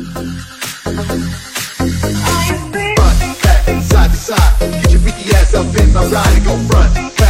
Front, back, side to side, get your freaky ass up in my ride and go front, back.